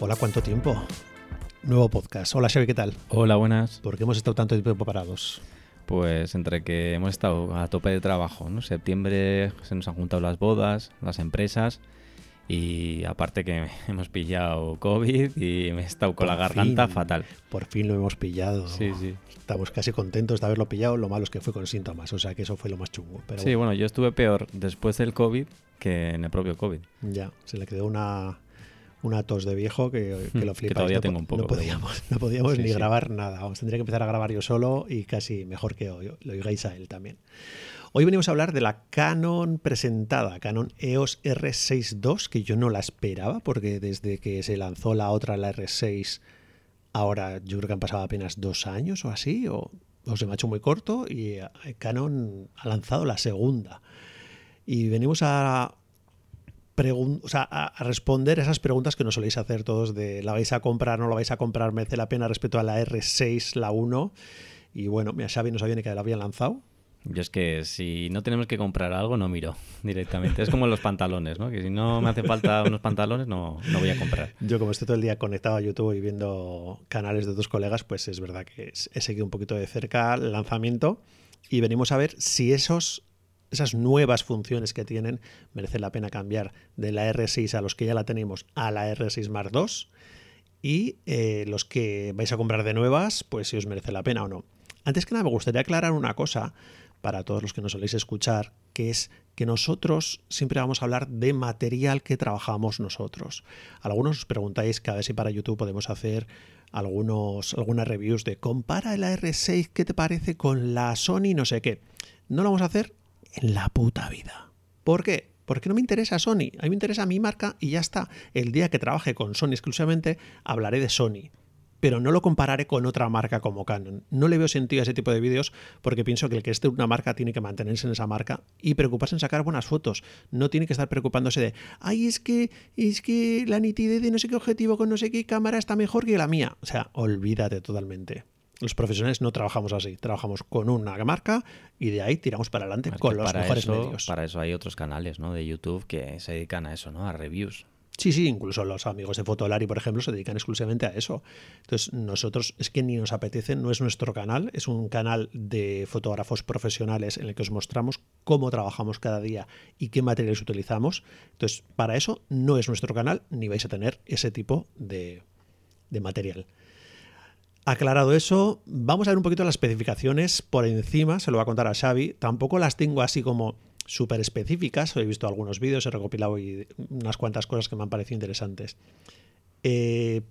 Hola, ¿cuánto tiempo? Nuevo podcast. Hola, Xavi, ¿qué tal? Hola, buenas. ¿Por qué hemos estado tanto tiempo parados? Pues entre que hemos estado a tope de trabajo, ¿no? Septiembre se nos han juntado las bodas, las empresas y aparte que hemos pillado COVID y me he estado con Por la garganta fin, fatal. Por fin lo hemos pillado. Sí, sí. Estamos casi contentos de haberlo pillado. Lo malo es que fue con síntomas, o sea que eso fue lo más chungo. Pero Sí, bueno, yo estuve peor después del COVID que en el propio COVID. Ya, se le quedó una, una tos de viejo que, que lo Hmm, Que todavía no, tengo un poco, No podíamos, no podíamos Sí, ni sí. grabar nada. Vamos, tendría que empezar a grabar yo solo y casi mejor que hoy, lo oigáis a él también. Hoy venimos a hablar de la Canon presentada, Canon EOS R6 II, que yo no la esperaba porque desde que se lanzó la otra, la R6, ahora yo creo que han pasado apenas dos años o así, o, o se me ha hecho muy corto y eh, Canon ha lanzado la segunda. Y venimos a, o sea, a, a responder esas preguntas que nos soléis hacer todos de la vais a comprar, no la vais a comprar, merece la pena respecto a la R6, la 1. Y bueno, mira, Xavi no sabía ni que la habían lanzado. Yo es que si no tenemos que comprar algo, no miro directamente. Es como los pantalones, ¿no? Que si no me hace falta unos pantalones, no, no voy a comprar. Yo como estoy todo el día conectado a YouTube y viendo canales de otros colegas, pues es verdad que he seguido un poquito de cerca el lanzamiento y venimos a ver si esos, esas nuevas funciones que tienen merecen la pena cambiar de la R6 a los que ya la tenemos a la R6 Mark II y eh, los que vais a comprar de nuevas, pues si os merece la pena o no. Antes que nada, me gustaría aclarar una cosa para todos los que nos soléis escuchar, que es que nosotros siempre vamos a hablar de material que trabajamos nosotros. Algunos os preguntáis que a ver si para YouTube podemos hacer algunos, algunas reviews de compara el R6, ¿qué te parece con la Sony? No sé qué. No lo vamos a hacer en la puta vida. ¿Por qué? Porque no me interesa Sony, a mí me interesa mi marca y ya está. El día que trabaje con Sony exclusivamente, hablaré de Sony. Pero no lo compararé con otra marca como Canon. No le veo sentido a ese tipo de vídeos porque pienso que el que esté en una marca tiene que mantenerse en esa marca y preocuparse en sacar buenas fotos. No tiene que estar preocupándose de, ay, es que, es que la nitidez de no sé qué objetivo con no sé qué cámara está mejor que la mía. O sea, olvídate totalmente. Los profesionales no trabajamos así, trabajamos con una marca y de ahí tiramos para adelante con los para mejores eso, medios. Para eso hay otros canales, ¿no? De YouTube que se dedican a eso, ¿no? A reviews. Sí, sí, incluso los amigos de Fotolari, por ejemplo, se dedican exclusivamente a eso. Entonces, nosotros es que ni nos apetece, no es nuestro canal, es un canal de fotógrafos profesionales en el que os mostramos cómo trabajamos cada día y qué materiales utilizamos. Entonces, para eso no es nuestro canal, ni vais a tener ese tipo de, de material. Aclarado eso, vamos a ver un poquito las especificaciones por encima, se lo va a contar a Xavi. Tampoco las tengo así como súper específicas, he visto algunos vídeos, he recopilado y unas cuantas cosas que me han parecido interesantes. Eh,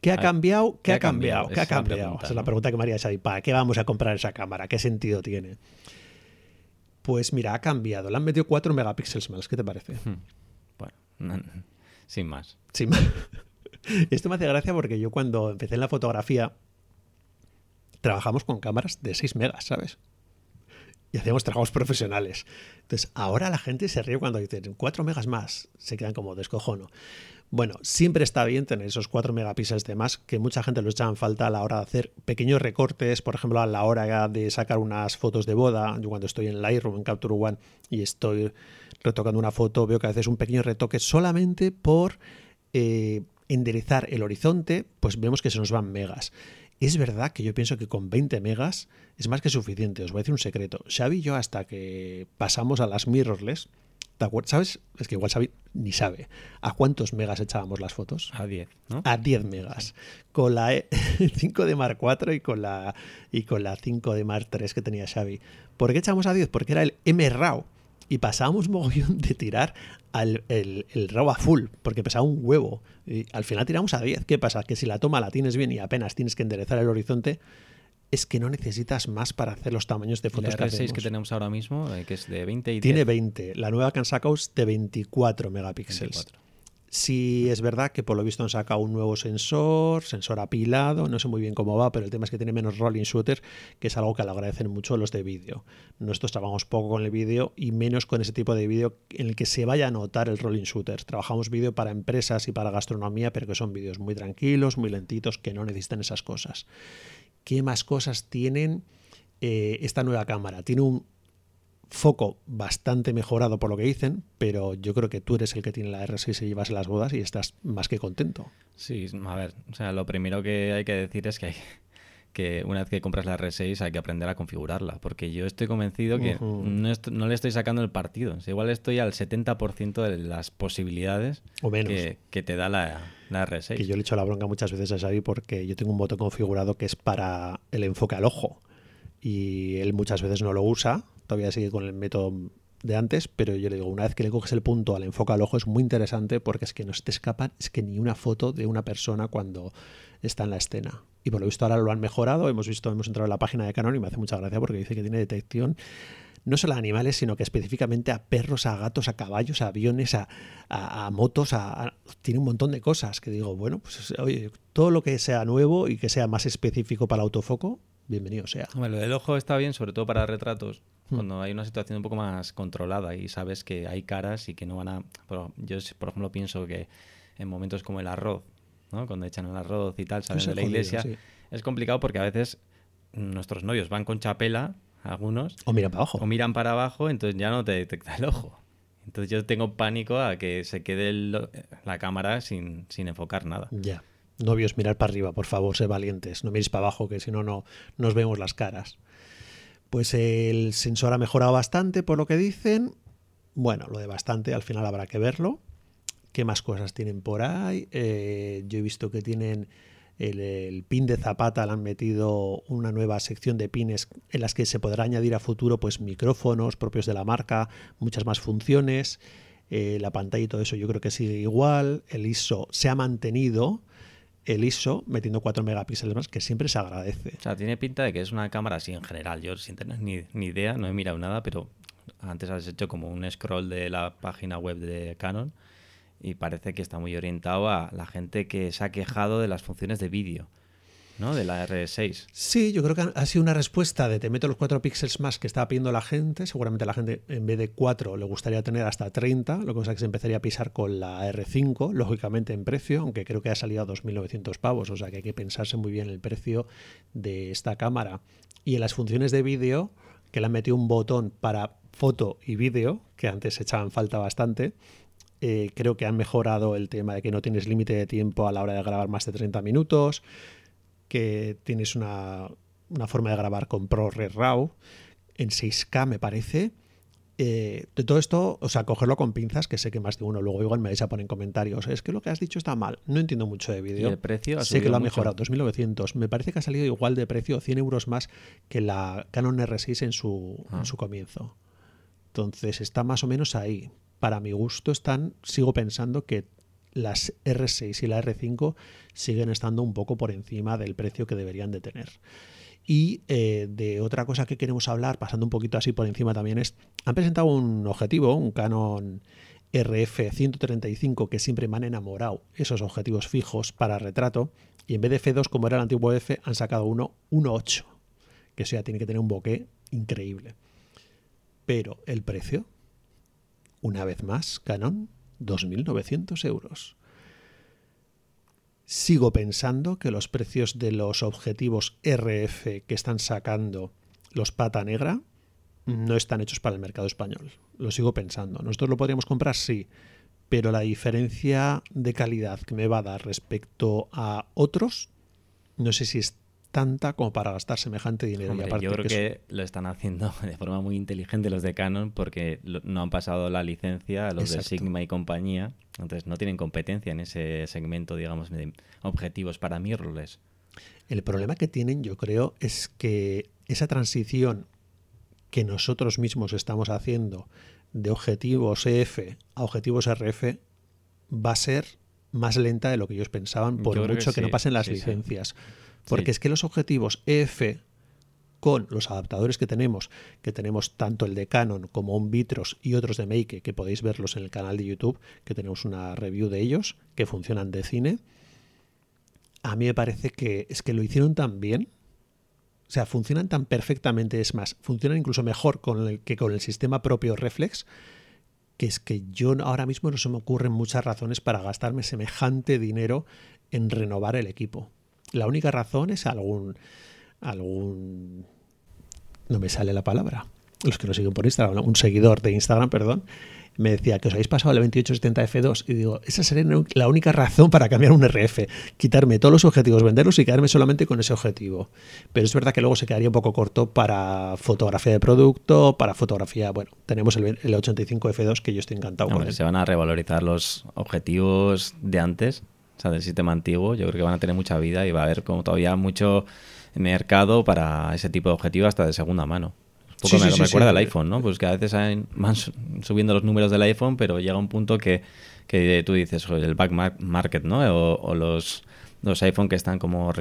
¿Qué ha cambiado? ¿Qué, ha cambiado? ¿Qué ha cambiado? pregunta, Esa es la pregunta que me haría Xavi. ¿Para qué vamos a comprar esa cámara? ¿Qué sentido tiene? Pues mira, ha cambiado. Le han metido 4 megapíxeles más. ¿Qué te parece? Bueno, sin más. Sí. Esto me hace gracia porque yo cuando empecé en la fotografía trabajamos con cámaras de 6 megas, ¿sabes? Y hacíamos trabajos profesionales. Entonces, ahora la gente se ríe cuando dicen 4 megas más. Se quedan como descojono. Bueno, siempre está bien tener esos 4 megapíxeles de más, que mucha gente los echa en falta a la hora de hacer pequeños recortes, por ejemplo, a la hora de sacar unas fotos de boda. Yo cuando estoy en Lightroom, en Capture One, y estoy retocando una foto, veo que a veces un pequeño retoque solamente por eh, enderezar el horizonte, pues vemos que se nos van megas. Es verdad que yo pienso que con 20 megas es más que suficiente. Os voy a decir un secreto. Xavi y yo hasta que pasamos a las mirrorless, ¿te? ¿Sabes? Es que igual Xavi ni sabe. ¿A cuántos megas echábamos las fotos? A 10, ¿no? A 10 megas. Con la E- 5 de Mark 4 y con la y con la 5 de Mark 3 que tenía Xavi. ¿Por qué echamos a 10? Porque era el M-RAW. Y pasábamos mogollón de tirar al, el, el RAW a full, porque pesaba un huevo. Y al final tiramos a 10. ¿Qué pasa? Que si la toma la tienes bien y apenas tienes que enderezar el horizonte, es que no necesitas más para hacer los tamaños de la fotos que R6 hacemos. que tenemos ahora mismo, eh, que es de 20 y Tiene 10, 20. La nueva que han sacado es de 24 megapíxeles. 24. Sí, es verdad que por lo visto han sacado un nuevo sensor, sensor apilado, no sé muy bien cómo va, pero el tema es que tiene menos rolling shooter, que es algo que le agradecen mucho los de vídeo. Nosotros trabajamos poco con el vídeo y menos con ese tipo de vídeo en el que se vaya a notar el rolling shooter. Trabajamos vídeo para empresas y para gastronomía, pero que son vídeos muy tranquilos, muy lentitos, que no necesitan esas cosas. ¿Qué más cosas tienen eh, esta nueva cámara? Tiene un foco bastante mejorado por lo que dicen, pero yo creo que tú eres el que tiene la R6 y llevas las bodas y estás más que contento. Sí, a ver, o sea, lo primero que hay que decir es que hay, que una vez que compras la R6 hay que aprender a configurarla, porque yo estoy convencido que no, le estoy sacando el partido. igual estoy al 70% de las posibilidades o menos. Que, te da la, R6. Que yo le echo la bronca muchas veces a Xavi porque yo tengo un botón configurado que es para el enfoque al ojo y él muchas veces no lo usa, todavía sigue con el método de antes, pero yo le digo, una vez que le coges el punto al enfoque al ojo es muy interesante porque es que no se te escapan, es que ni una foto de una persona cuando está en la escena. Y por lo visto ahora lo han mejorado. Hemos visto, hemos entrado en la página de Canon y me hace mucha gracia porque dice que tiene detección no solo a animales, sino que específicamente a perros, a gatos, a caballos, a aviones, a, motos, a, tiene un montón de cosas que digo, bueno, pues oye, todo lo que sea nuevo y que sea más específico para el autofoco, bienvenido sea. Bueno, lo del ojo está bien, sobre todo para retratos. Cuando hay una situación un poco más controlada y sabes que hay caras y que no van a... Yo, por ejemplo, pienso que en momentos como el arroz, cuando echan el arroz y tal, salen de la iglesia. Es complicado porque a veces nuestros novios van con chapela, algunos. O miran para abajo. O miran para abajo, entonces ya no te detecta el ojo. Entonces yo tengo pánico a que se quede la cámara sin, sin enfocar nada. Ya. Novios, mirar para arriba, por favor, sé valientes. No miréis para abajo, que si no, no nos vemos las caras. Pues el sensor ha mejorado bastante, por lo que dicen. Bueno, lo de bastante, al final habrá que verlo. ¿Qué más cosas tienen por ahí? Eh, yo he visto que tienen el, pin de zapata, le han metido una nueva sección de pines en las que se podrá añadir a futuro pues micrófonos propios de la marca, muchas más funciones. Eh, la pantalla y todo eso yo creo que sigue igual. El ISO se ha mantenido el ISO metiendo 4 megapíxeles más, que siempre se agradece. O sea, tiene pinta de que es una cámara así en general. Yo sin tener ni, ni, idea, no he mirado nada, pero antes has hecho como un scroll de la página web de Canon y parece que está muy orientado a la gente que se ha quejado de las funciones de vídeo. ¿No? De la R6. Sí, yo creo que ha sido una respuesta de te meto los 4 píxeles más que estaba pidiendo la gente. Seguramente la gente en vez de 4 le gustaría tener hasta 30, lo que pasa es que se empezaría a pisar con la R5, lógicamente en precio, aunque creo que ha salido a 2.900 pavos, o sea que hay que pensarse muy bien el precio de esta cámara. Y en las funciones de vídeo, que le han metido un botón para foto y vídeo, que antes echaban falta bastante, eh, creo que han mejorado el tema de que no tienes límite de tiempo a la hora de grabar más de 30 minutos, que tienes una, forma de grabar con ProRes RAW en 6K, me parece. Eh, de todo esto, o sea, cogerlo con pinzas, que sé que más de uno luego igual me vais a poner en comentarios. Es que lo que has dicho está mal. No entiendo mucho de vídeo. el precio? sé que lo ha mejorado, 2.900. Me parece que ha salido igual de precio, 100 euros más que la Canon R6 en su, en ah. su comienzo. Entonces está más o menos ahí para mi gusto están, sigo pensando que las R6 y la R5 siguen estando un poco por encima del precio que deberían de tener. Y eh, de otra cosa que queremos hablar, pasando un poquito así por encima también, es, han presentado un objetivo, un Canon RF 135 que siempre me han enamorado esos objetivos fijos para retrato y en vez de F2 como era el antiguo F han sacado uno 1.8 que eso ya tiene que tener un bokeh increíble pero el precio una vez más, Canon, 2.900 euros. Sigo pensando que los precios de los objetivos RF que están sacando los pata negra no están hechos para el mercado español. Lo sigo pensando. ¿Nosotros lo podríamos comprar? Sí. Pero la diferencia de calidad que me va a dar respecto a otros, no sé si es tanta como para gastar semejante dinero. yo creo que, lo están haciendo de forma muy inteligente los de Canon porque no han pasado la licencia a los de Sigma y compañía, entonces no tienen competencia en ese segmento, digamos, de objetivos para mirrorless. El problema que tienen, yo creo, es que esa transición que nosotros mismos estamos haciendo de objetivos EF a objetivos RF va a ser más lenta de lo que ellos pensaban, por mucho que, no pasen las licencias. Porque es que los objetivos EF con los adaptadores que tenemos, que tenemos tanto el de Canon como un Vitros y otros de Make, que podéis verlos en el canal de YouTube, que tenemos una review de ellos, que funcionan de cine, a mí me parece que es que lo hicieron tan bien, o sea, funcionan tan perfectamente, es más, funcionan incluso mejor con el, que con el sistema propio Reflex, que es que yo ahora mismo no se me ocurren muchas razones para gastarme semejante dinero en renovar el equipo. La única razón es algún, algún, no me sale la palabra, los que nos siguen por Instagram, un seguidor de Instagram, perdón, me decía que os habéis pasado al 2870F2 y digo, esa sería la única razón para cambiar un RF, quitarme todos los objetivos, venderlos y quedarme solamente con ese objetivo. Pero es verdad que luego se quedaría un poco corto para fotografía de producto, para fotografía, bueno, tenemos el, 85F2 que yo estoy encantado con él. Se van a revalorizar los objetivos de antes, o sea, del sistema antiguo, yo creo que van a tener mucha vida y va a haber como todavía mucho mercado para ese tipo de objetivos hasta de segunda mano poco me, recuerda al iPhone, ¿no? Pues que a veces van subiendo los números del iPhone, pero llega un punto que, que tú dices, el back market, ¿no? O, los, los iPhone que están como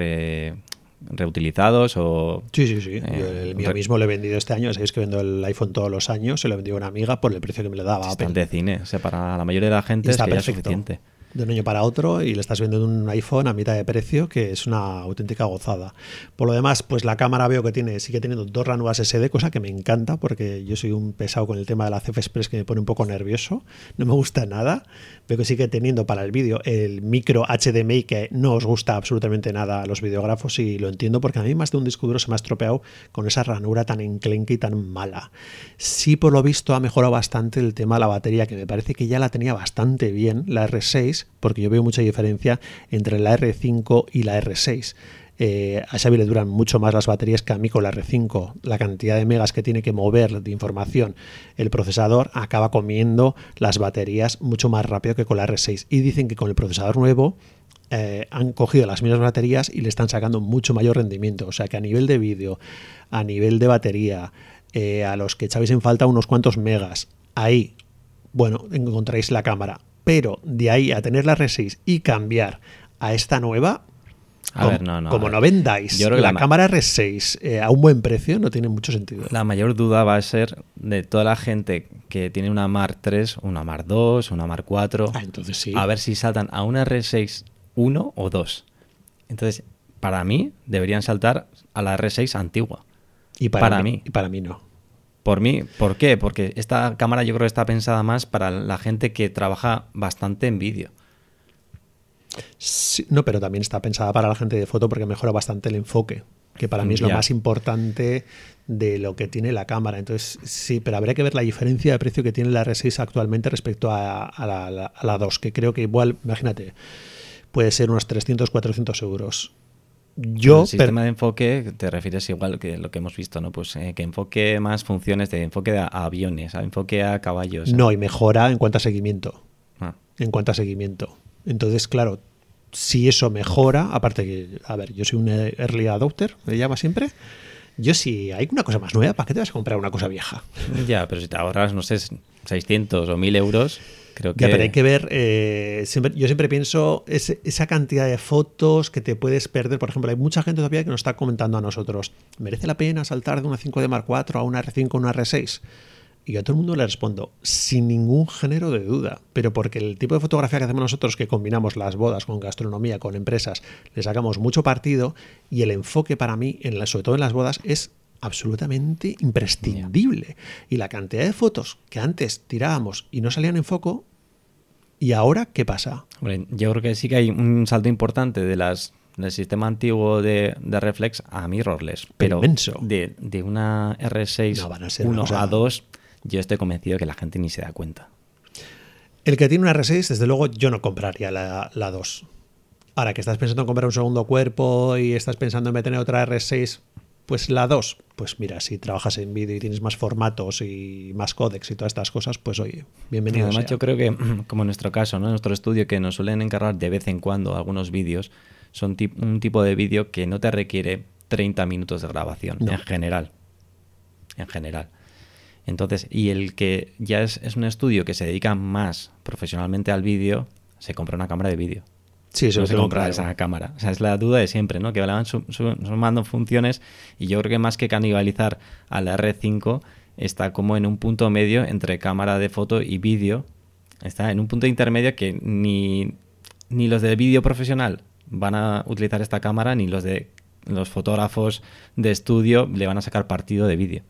reutilizados o... Sí, sí, sí. Eh, el mío mismo lo he vendido este año. Sabéis que vendo el iPhone todos los años. Se lo he vendido a una amiga por el precio que me le daba. Bastante de cine. O sea, para la mayoría de la gente es, que suficiente de un año para otro y le estás vendiendo un iPhone a mitad de precio, que es una auténtica gozada. Por lo demás, pues la cámara veo que tiene, sigue teniendo dos ranuras SD, cosa que me encanta porque yo soy un pesado con el tema de la CF Express que me pone un poco nervioso. No me gusta nada. Veo que sigue teniendo para el vídeo el micro HDMI que no os gusta absolutamente nada a los videógrafos y lo entiendo porque a mí más de un disco duro se me ha estropeado con esa ranura tan enclenque y tan mala. Sí, por lo visto ha mejorado bastante el tema de la batería, que me parece que ya la tenía bastante bien, la R6, porque yo veo mucha diferencia entre la R5 y la R6. Eh, a Xavi le duran mucho más las baterías que a mí con la R5. La cantidad de megas que tiene que mover de información el procesador acaba comiendo las baterías mucho más rápido que con la R6. Y dicen que con el procesador nuevo eh, han cogido las mismas baterías y le están sacando mucho mayor rendimiento. O sea que a nivel de vídeo, a nivel de batería, eh, a los que echabais en falta unos cuantos megas, ahí, bueno, encontráis la cámara pero de ahí a tener la R6 y cambiar a esta nueva, a ver, no, no, como no vendáis la, cámara R6 eh, a un buen precio, no tiene mucho sentido. La mayor duda va a ser de toda la gente que tiene una Mark 3, una Mark 2, una Mark 4. Ah, entonces sí. A ver si saltan a una R6 1 o 2. Entonces, para mí, deberían saltar a la R6 antigua. Y para, mí, Y para mí no. Por mí, ¿por qué? Porque esta cámara yo creo que está pensada más para la gente que trabaja bastante en vídeo. no, pero también está pensada para la gente de foto porque mejora bastante el enfoque, que para mí es lo más importante de lo que tiene la cámara. Entonces, sí, pero habría que ver la diferencia de precio que tiene la R6 actualmente respecto a, la, a la 2, que creo que igual, imagínate, puede ser unos 300, 400 euros yo el sistema de enfoque te refieres igual que lo que hemos visto, ¿no? Pues eh, que enfoque más funciones de enfoque a, aviones, a enfoque a caballos. No, y mejora en cuanto a seguimiento. Ah. En cuanto a seguimiento. Entonces, claro, si eso mejora, aparte que, a ver, yo soy un early adopter, me llama siempre. Yo si hay una cosa más nueva, ¿para qué te vas a comprar una cosa vieja? Ya, pero si te ahorras, no sé, 600 o 1000 euros, Creo que... Ya, pero hay que ver, eh, yo siempre pienso esa cantidad de fotos que te puedes perder. Por ejemplo, hay mucha gente todavía que nos está comentando a nosotros, ¿merece la pena saltar de una 5D Mark IV a una R5 o una R6? Y a todo el mundo le respondo, sin ningún género de duda, pero porque el tipo de fotografía que hacemos nosotros, que combinamos las bodas con gastronomía, con empresas, le sacamos mucho partido y el enfoque para mí, en la, sobre todo en las bodas, es absolutamente imprescindible. Y la cantidad de fotos que antes tirábamos y no salían en foco, ¿y ahora qué pasa? yo creo que sí que hay un salto importante de las del sistema antiguo de, reflex a mirrorless, pero de, de, una R6 1 a 2 yo estoy convencido que la gente ni se da cuenta. El que tiene una R6, desde luego, yo no compraría la, la 2. Ahora que estás pensando en comprar un segundo cuerpo y estás pensando en meter otra R6, pues la 2, pues mira, si trabajas en vídeo y tienes más formatos y más códex y todas estas cosas, pues oye, bienvenido. Además, yo creo que, como en nuestro caso, ¿no? en nuestro estudio, que nos suelen encargar de vez en cuando algunos vídeos, son un tipo de vídeo que no te requiere 30 minutos de grabación, en general. En general. Entonces, y el que ya es, es un estudio que se dedica más profesionalmente al vídeo, se compra una cámara de vídeo. Sí, eso no se compra esa cámara. O sea, es la duda de siempre, ¿no? Que van sumando funciones y yo creo que más que canibalizar a la R5 está como en un punto medio entre cámara de foto y vídeo. Está en un punto intermedio que ni, ni los de vídeo profesional van a utilizar esta cámara ni los de los fotógrafos de estudio le van a sacar partido de vídeo.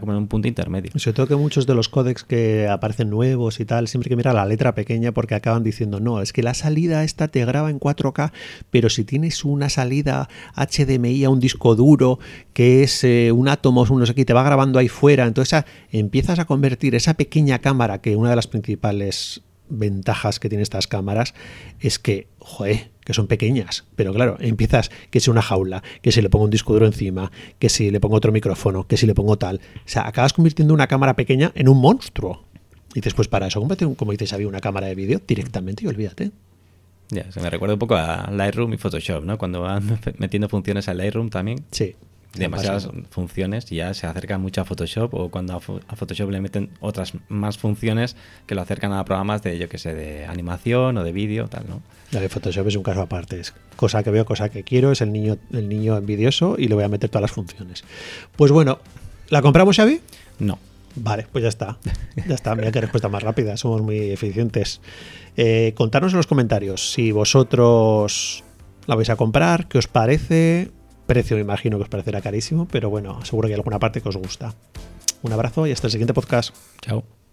Como en un punto intermedio. Sobre todo que muchos de los códecs que aparecen nuevos y tal, siempre que mira la letra pequeña porque acaban diciendo, no, es que la salida esta te graba en 4K, pero si tienes una salida HDMI a un disco duro que es eh, un átomo, no sé qué, te va grabando ahí fuera, entonces empiezas a convertir esa pequeña cámara, que una de las principales ventajas que tienen estas cámaras es que, joder, que son pequeñas, pero claro, empiezas que si una jaula, que si le pongo un disco duro encima, que si le pongo otro micrófono, que si le pongo tal. O sea, acabas convirtiendo una cámara pequeña en un monstruo. Y después para eso, como dices, había una cámara de vídeo directamente y olvídate. Ya, se me recuerda un poco a Lightroom y Photoshop, ¿no? Cuando van metiendo funciones a Lightroom también. Sí demasiadas funciones y ya se acerca mucho a Photoshop o cuando a, Photoshop le meten otras más funciones que lo acercan a programas de, yo que sé, de animación o de vídeo, tal, ¿no? La de Photoshop es un caso aparte, es cosa que veo, cosa que quiero, es el niño, el niño envidioso y le voy a meter todas las funciones. Pues bueno, ¿la compramos, Xavi? No. Vale, pues ya está. Ya está, mira qué respuesta más rápida, somos muy eficientes. Eh, contarnos en los comentarios si vosotros la vais a comprar, qué os parece, Precio me imagino que os parecerá carísimo, pero bueno, seguro que hay alguna parte que os gusta. Un abrazo y hasta el siguiente podcast. Chao.